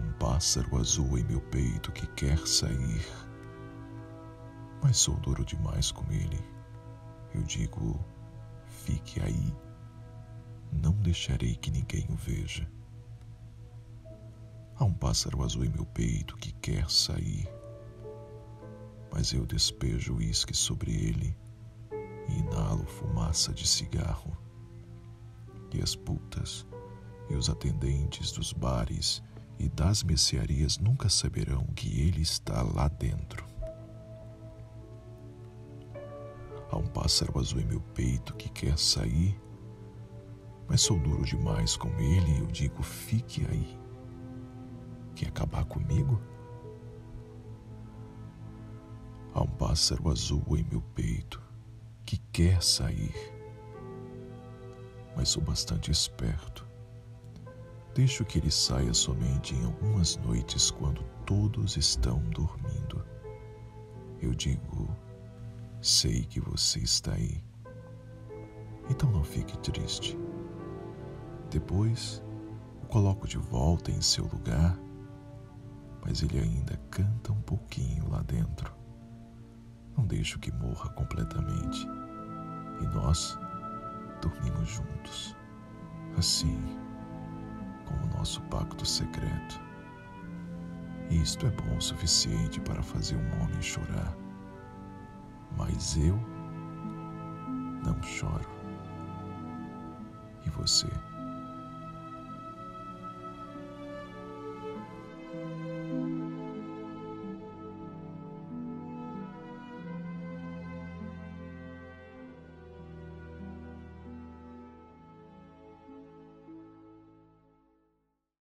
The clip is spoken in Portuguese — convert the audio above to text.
um pássaro azul em meu peito que quer sair, mas sou duro demais com ele. Eu digo: fique aí, não deixarei que ninguém o veja. Há um pássaro azul em meu peito que quer sair, mas eu despejo uísque sobre ele e inalo fumaça de cigarro. E as putas e os atendentes dos bares e das mercearias nunca saberão que ele está lá dentro. Há um pássaro azul em meu peito que quer sair, mas sou duro demais com ele e eu digo: fique aí. Quer acabar comigo? Há um pássaro azul em meu peito que quer sair, mas sou bastante esperto Deixo que ele saia somente em algumas noites quando todos estão dormindo. Eu digo: sei que você está aí. Então não fique triste. Depois o coloco de volta em seu lugar, mas ele ainda canta um pouquinho lá dentro. Não deixo que morra completamente. E nós dormimos juntos. Assim nosso pacto secreto. E isto é bom o suficiente para fazer um homem chorar. Mas eu não choro. E você?